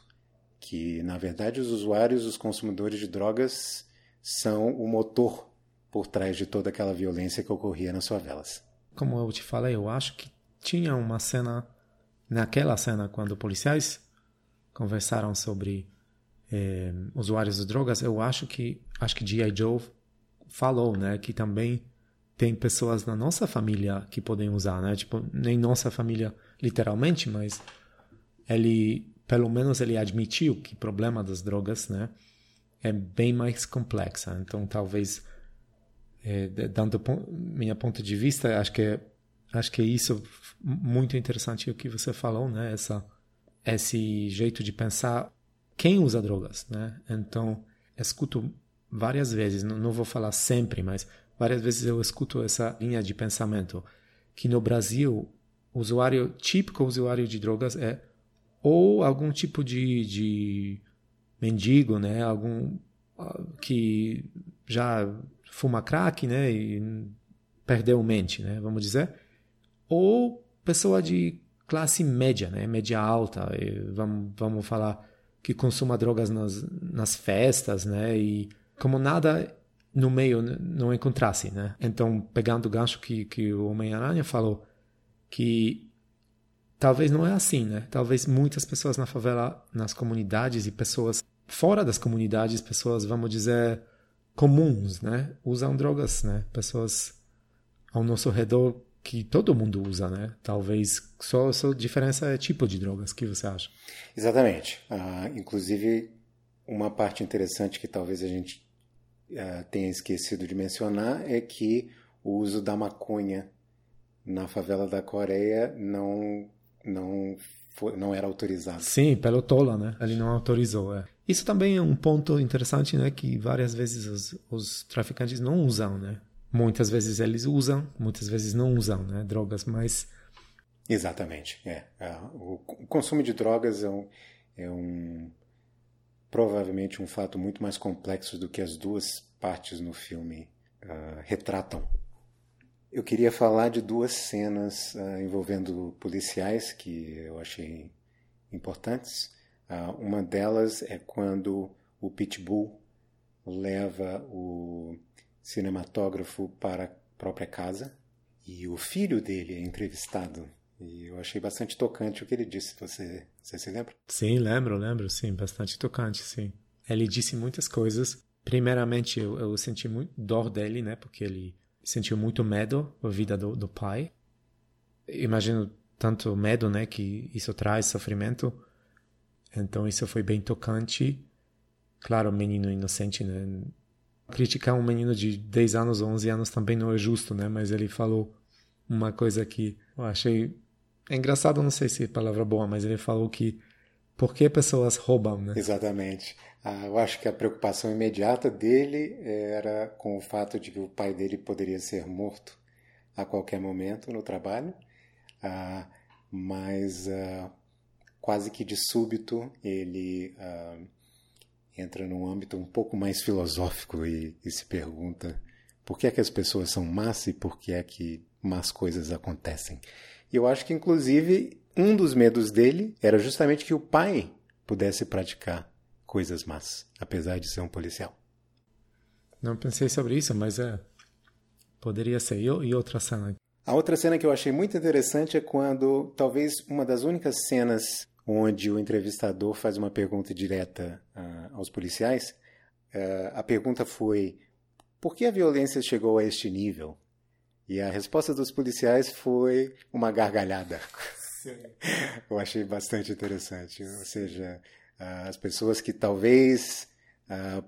Speaker 3: Que, na verdade, os usuários, os consumidores de drogas, são o motor por trás de toda aquela violência que ocorria nas favelas.
Speaker 2: Como eu te falei, eu acho que tinha uma cena, naquela cena, quando policiais conversaram sobre eh, usuários de drogas, eu acho que acho que G.I. Joe falou, né, que também tem pessoas na nossa família que podem usar, né? Tipo, nem nossa família literalmente, mas ele, pelo menos ele admitiu que o problema das drogas, né, é bem mais complexa. Então, talvez é, dando minha ponto de vista, acho que acho que é isso muito interessante o que você falou, né? Essa esse jeito de pensar quem usa drogas, né? Então, escuto várias vezes, não, não vou falar sempre, mas várias vezes eu escuto essa linha de pensamento que no Brasil usuário típico usuário de drogas é ou algum tipo de, de mendigo, né? Algum ah, que já fuma crack, né, e perdeu mente, né, vamos dizer, ou pessoa de classe média, né, média alta, vamos, vamos falar que consuma drogas nas, nas festas, né, e como nada no meio não encontrasse, né. Então, pegando o gancho que, que o Homem-Aranha falou, que talvez não é assim, né, talvez muitas pessoas na favela, nas comunidades e pessoas fora das comunidades, pessoas, vamos dizer, comuns, né? Usam drogas, né? Pessoas ao nosso redor que todo mundo usa, né? Talvez só, só a diferença é tipo de drogas. O que você acha?
Speaker 3: Exatamente. Uh, inclusive, uma parte interessante que talvez a gente uh, tenha esquecido de mencionar é que o uso da maconha na favela da Coreia não não foi, não era autorizado.
Speaker 2: Sim, pelo Tola, né? Ele não autorizou. É. Isso também é um ponto interessante, né? Que várias vezes os, os traficantes não usam, né? Muitas vezes eles usam, muitas vezes não usam, né? Drogas, mas...
Speaker 3: Exatamente, é. é o consumo de drogas é um, é um provavelmente um fato muito mais complexo do que as duas partes no filme uh, retratam. Eu queria falar de duas cenas uh, envolvendo policiais que eu achei importantes. Uh, uma delas é quando o Pitbull leva o cinematógrafo para a própria casa e o filho dele é entrevistado. E eu achei bastante tocante o que ele disse. Você, você se lembra?
Speaker 2: Sim, lembro, lembro, sim. Bastante tocante, sim. Ele disse muitas coisas. Primeiramente, eu, eu senti muito dor dele, né? Porque ele sentiu muito medo da vida do, do pai. Imagino tanto medo, né? Que isso traz sofrimento então isso foi bem tocante. Claro, menino inocente, né? criticar um menino de 10 anos ou 11 anos também não é justo, né? Mas ele falou uma coisa que eu achei é engraçado, não sei se é palavra boa, mas ele falou que por que pessoas roubam, né?
Speaker 3: Exatamente. Ah, eu acho que a preocupação imediata dele era com o fato de que o pai dele poderia ser morto a qualquer momento no trabalho, ah, mas ah, quase que de súbito ele ah, entra num âmbito um pouco mais filosófico e, e, se pergunta por que é que as pessoas são más e por que é que más coisas acontecem. E eu acho que, inclusive, um dos medos dele era justamente que o pai pudesse praticar coisas más, apesar de ser um policial.
Speaker 2: Não pensei sobre isso, mas é. Poderia ser. E outra cena?
Speaker 3: A outra cena que eu achei muito interessante é quando, talvez, uma das únicas cenas onde o entrevistador faz uma pergunta direta uh, aos policiais. Uh, a pergunta foi: por que a violência chegou a este nível? E a resposta dos policiais foi uma gargalhada. Sim. Eu achei bastante interessante. Ou seja, uh, as pessoas que talvez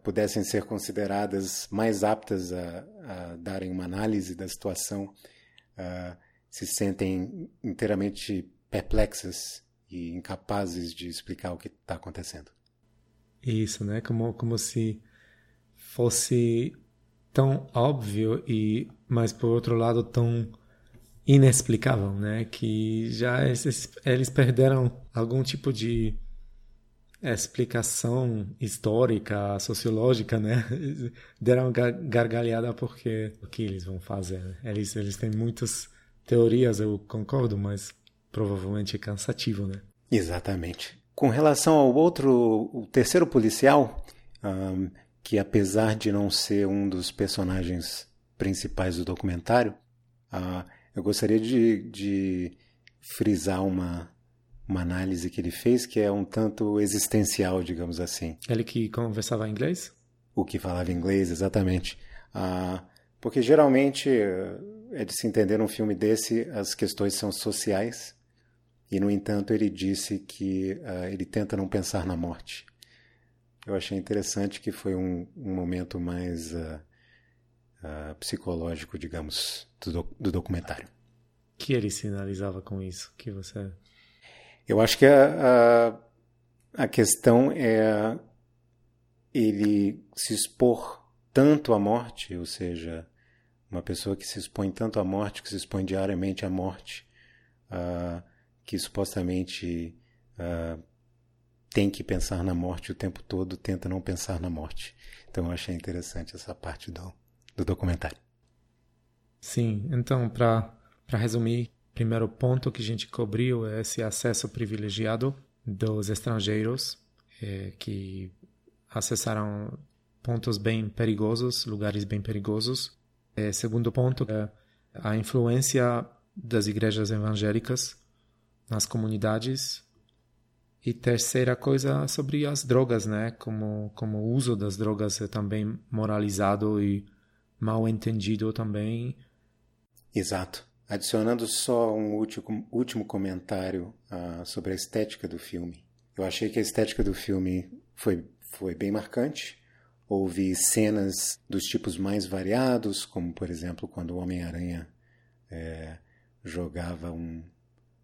Speaker 3: pudessem ser consideradas mais aptas a, a, darem uma análise da situação se sentem inteiramente perplexas e incapazes de explicar o que está acontecendo.
Speaker 2: Isso, né? Como, como se fosse tão óbvio e, mas por outro lado tão inexplicável, né? Que já esses, eles perderam algum tipo de explicação histórica, sociológica, né? Deram gargalhada porque o que eles vão fazer? Eles eles têm muitas teorias, eu concordo, mas provavelmente é cansativo, né?
Speaker 3: Exatamente. Com relação ao outro, o terceiro policial, um, que apesar de não ser um dos personagens principais do documentário, uh, eu gostaria de, de frisar uma, uma análise que ele fez que é um tanto existencial, digamos assim.
Speaker 2: Ele que conversava inglês?
Speaker 3: O que falava inglês, exatamente. Uh, porque geralmente uh, é de se entender num filme desse as questões são sociais e, no entanto, ele disse que uh, ele tenta não pensar na morte. Eu achei interessante que foi um, um momento mais uh, uh, psicológico, digamos, do, do documentário.
Speaker 2: que ele sinalizava com isso? Que você...
Speaker 3: Eu acho que a, a, a questão é ele se expor tanto à morte, ou seja, uma pessoa que se expõe tanto à morte, que se expõe diariamente à morte, uh, que supostamente uh, tem que pensar na morte o tempo todo, tenta não pensar na morte. Então eu achei interessante essa parte do, do documentário.
Speaker 2: Sim, então para resumir, primeiro ponto que a gente cobriu é esse acesso privilegiado dos estrangeiros é, que acessaram pontos bem perigosos, lugares bem perigosos. É, segundo ponto é a influência das igrejas evangélicas nas comunidades. E terceira coisa sobre as drogas, né? Como, como o uso das drogas é também moralizado e mal entendido também.
Speaker 3: Exato. Adicionando só um último, último comentário uh, sobre a estética do filme. Eu achei que a estética do filme foi, foi bem marcante. Houve cenas dos tipos mais variados, como por exemplo quando o Homem-Aranha é, jogava um,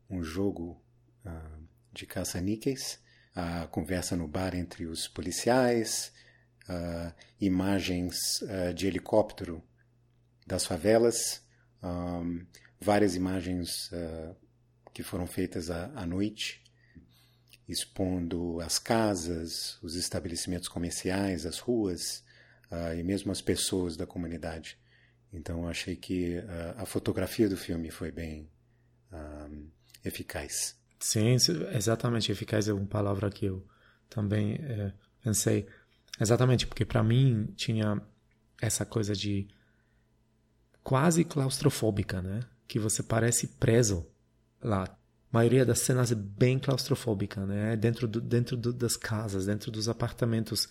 Speaker 3: um jogo uh, de caça-níqueis, a conversa no bar entre os policiais, uh, imagens uh, de helicóptero das favelas, um, várias imagens que foram feitas à, à noite, expondo as casas, os estabelecimentos comerciais, as ruas e mesmo as pessoas da comunidade. Então, achei que a fotografia do filme foi bem um, eficaz.
Speaker 2: Sim, exatamente. Eficaz é uma palavra que eu também é, pensei. Exatamente, porque para mim tinha essa coisa de quase claustrofóbica, né? Que você parece preso lá. A maioria das cenas é bem claustrofóbica, né? Dentro, do, dentro do, das casas, dentro dos apartamentos.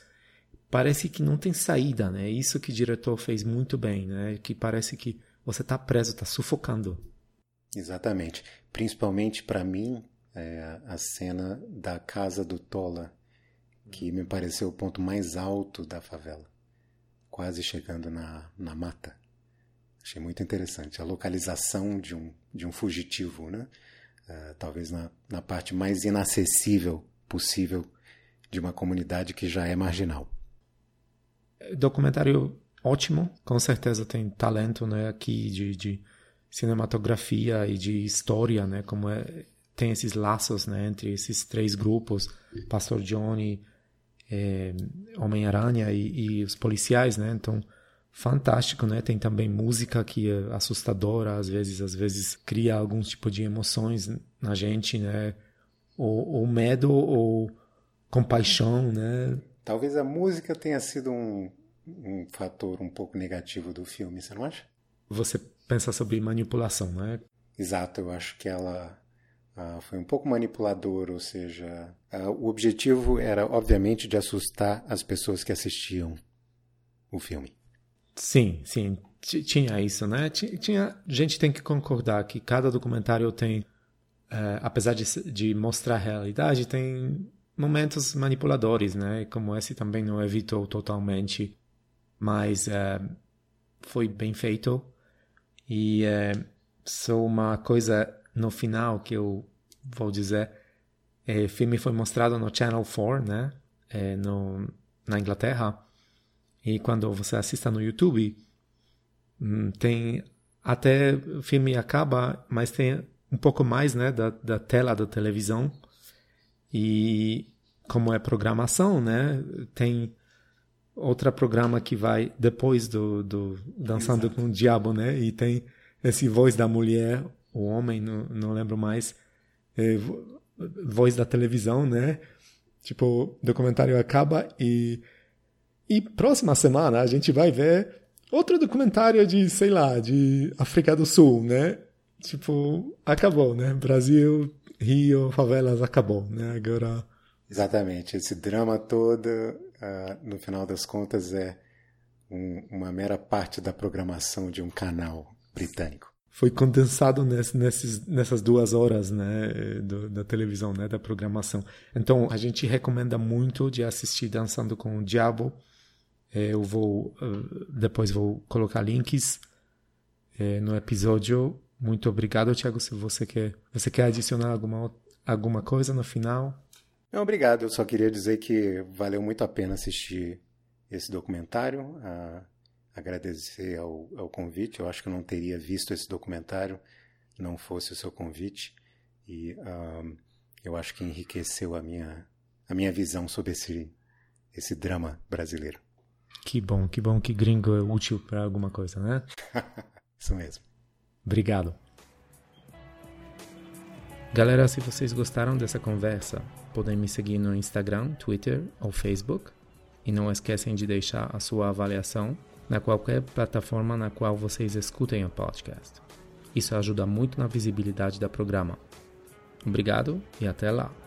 Speaker 2: Parece que não tem saída, né? Isso que o diretor fez muito bem, né? Que parece que você está preso, está sufocando.
Speaker 3: Exatamente. Principalmente para mim, é, a cena da casa do Tola, que me pareceu o ponto mais alto da favela. quase chegando na, na mata. Achei muito interessante a localização de um, de um fugitivo, né? Uh, talvez na, na parte mais inacessível possível de uma comunidade que já é marginal.
Speaker 2: Documentário ótimo, com certeza tem talento né, aqui de, de cinematografia e de história, né, como é, tem esses laços né, entre esses três grupos, Pastor Johnny, é, Homem-Aranha e, e, os policiais, né, então fantástico, né, tem também música que é assustadora, às vezes, às vezes cria algum tipo de emoções na gente, né, ou, ou medo ou compaixão, né.
Speaker 3: Talvez a música tenha sido um, um fator um pouco negativo do filme, você não acha?
Speaker 2: Você pensa sobre manipulação, né?
Speaker 3: Exato, eu acho que ela uh, foi um pouco manipuladora, ou seja, uh, o objetivo era, obviamente, de assustar as pessoas que assistiam o filme.
Speaker 2: Sim, sim, tinha isso, né? Tinha, a gente tem que concordar que cada documentário tem, uh, apesar de, de mostrar a realidade, tem momentos manipuladores, né? Como esse também não evitou totalmente mas é, foi bem feito. E é, só uma coisa no final que eu vou dizer: é, o filme foi mostrado no Channel 4, né? É, no, na Inglaterra. E quando você assista no YouTube, hum, tem até o filme acaba, mas tem um pouco mais, né, da, da tela da televisão. E como é programação, né, tem outro programa que vai depois do, do Dançando Exato. com o Diabo, né? E tem esse voz da mulher, o homem, não, não lembro mais, é, voz da televisão, né? Tipo, o documentário acaba e e próxima semana a gente vai ver outro documentário de, sei lá, de África do Sul, né? Tipo, acabou, né? Brasil, Rio, favelas, acabou, né? Agora
Speaker 3: Exatamente, esse drama todo uh, no final das contas, é um, uma mera parte da programação de um canal britânico.
Speaker 2: Foi condensado nesse, nesses, nessas duas horas né, do, da televisão, né, da programação. Então, a gente recomenda muito de assistir Dançando com o Diabo. É, eu vou, uh, depois vou colocar links é, no episódio. Muito obrigado, Tiago. Se você quer, você quer adicionar alguma, alguma coisa no final?
Speaker 3: Não, obrigado. Eu só queria dizer que valeu muito a pena assistir esse documentário. Ah, agradecer ao, ao, convite. Eu acho que eu não teria visto esse documentário não fosse o seu convite. E ah, eu acho que enriqueceu a minha, a minha visão sobre esse, esse drama brasileiro.
Speaker 2: Que bom, que bom que gringo é útil para alguma coisa, né?
Speaker 3: Isso mesmo.
Speaker 2: Obrigado. Galera, se vocês gostaram dessa conversa, podem me seguir no Instagram, Twitter ou Facebook. E não esquecem de deixar a sua avaliação na qualquer plataforma na qual vocês escutem o podcast. Isso ajuda muito na visibilidade do programa. Obrigado e até lá!